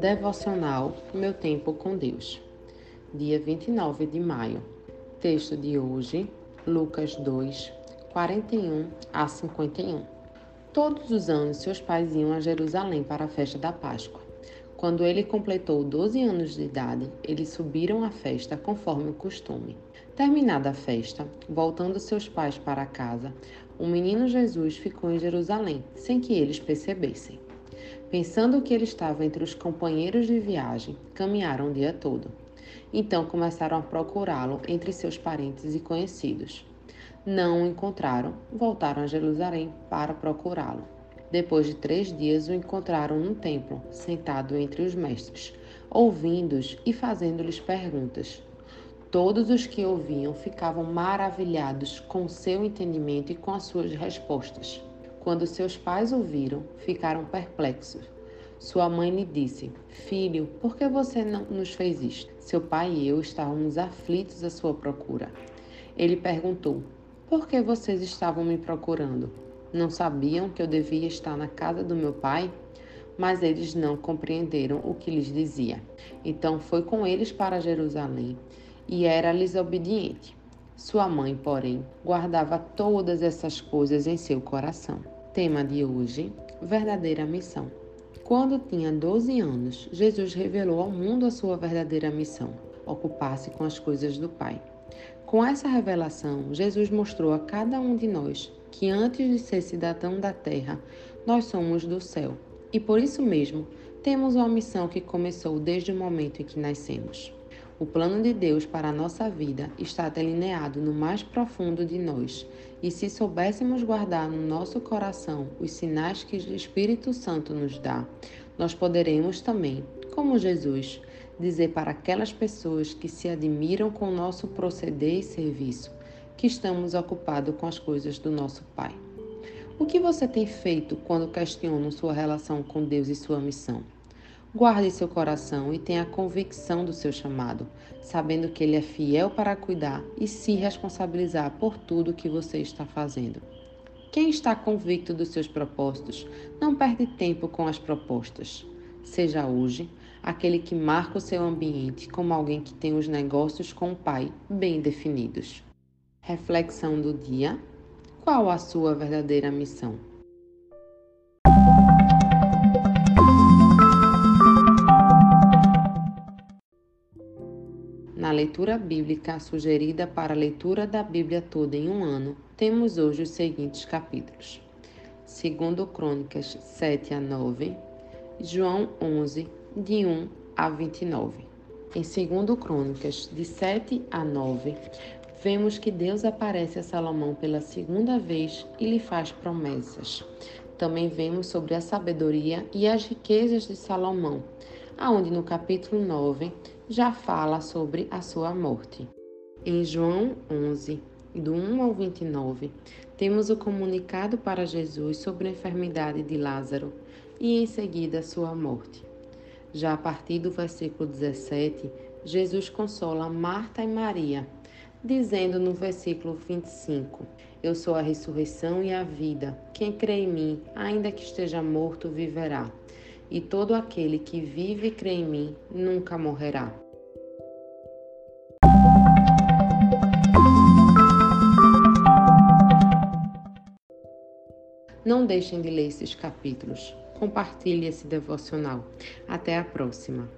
Devocional Meu Tempo com Deus. Dia 29 de maio. Texto de hoje, Lucas 2, 41 a 51. Todos os anos seus pais iam a Jerusalém para a festa da Páscoa. Quando ele completou 12 anos de idade, eles subiram à festa conforme o costume. Terminada a festa, voltando seus pais para casa, o menino Jesus ficou em Jerusalém, sem que eles percebessem. Pensando que ele estava entre os companheiros de viagem, caminharam o dia todo. Então começaram a procurá-lo entre seus parentes e conhecidos. Não o encontraram, voltaram a Jerusalém para procurá-lo. Depois de três dias, o encontraram no templo, sentado entre os mestres, ouvindo-os e fazendo-lhes perguntas. Todos os que ouviam ficavam maravilhados com seu entendimento e com as suas respostas. Quando seus pais ouviram, ficaram perplexos. Sua mãe lhe disse: Filho, por que você não nos fez isto? Seu pai e eu estávamos aflitos à sua procura. Ele perguntou: Por que vocês estavam me procurando? Não sabiam que eu devia estar na casa do meu pai? Mas eles não compreenderam o que lhes dizia. Então foi com eles para Jerusalém e era-lhes obediente. Sua mãe, porém, guardava todas essas coisas em seu coração. Tema de hoje: verdadeira missão. Quando tinha 12 anos, Jesus revelou ao mundo a sua verdadeira missão: ocupar-se com as coisas do Pai. Com essa revelação, Jesus mostrou a cada um de nós que antes de ser cidadão da terra, nós somos do céu. E por isso mesmo, temos uma missão que começou desde o momento em que nascemos. O plano de Deus para a nossa vida está delineado no mais profundo de nós, e se soubéssemos guardar no nosso coração os sinais que o Espírito Santo nos dá, nós poderemos também, como Jesus, dizer para aquelas pessoas que se admiram com o nosso proceder e serviço que estamos ocupados com as coisas do nosso Pai. O que você tem feito quando questiona sua relação com Deus e sua missão? Guarde seu coração e tenha a convicção do seu chamado, sabendo que Ele é fiel para cuidar e se responsabilizar por tudo que você está fazendo. Quem está convicto dos seus propósitos não perde tempo com as propostas. Seja hoje aquele que marca o seu ambiente como alguém que tem os negócios com o Pai bem definidos. Reflexão do dia: qual a sua verdadeira missão? Na leitura bíblica sugerida para a leitura da Bíblia toda em um ano, temos hoje os seguintes capítulos: 2 Crônicas 7 a 9, João 11, de 1 a 29. Em 2 Crônicas, de 7 a 9, vemos que Deus aparece a Salomão pela segunda vez e lhe faz promessas. Também vemos sobre a sabedoria e as riquezas de Salomão, aonde no capítulo 9 já fala sobre a sua morte. Em João 11, do 1 ao 29, temos o comunicado para Jesus sobre a enfermidade de Lázaro e em seguida sua morte. Já a partir do versículo 17, Jesus consola Marta e Maria dizendo no versículo 25: Eu sou a ressurreição e a vida. Quem crê em mim, ainda que esteja morto, viverá. E todo aquele que vive e crê em mim nunca morrerá. Não deixem de ler esses capítulos. Compartilhe esse devocional. Até a próxima.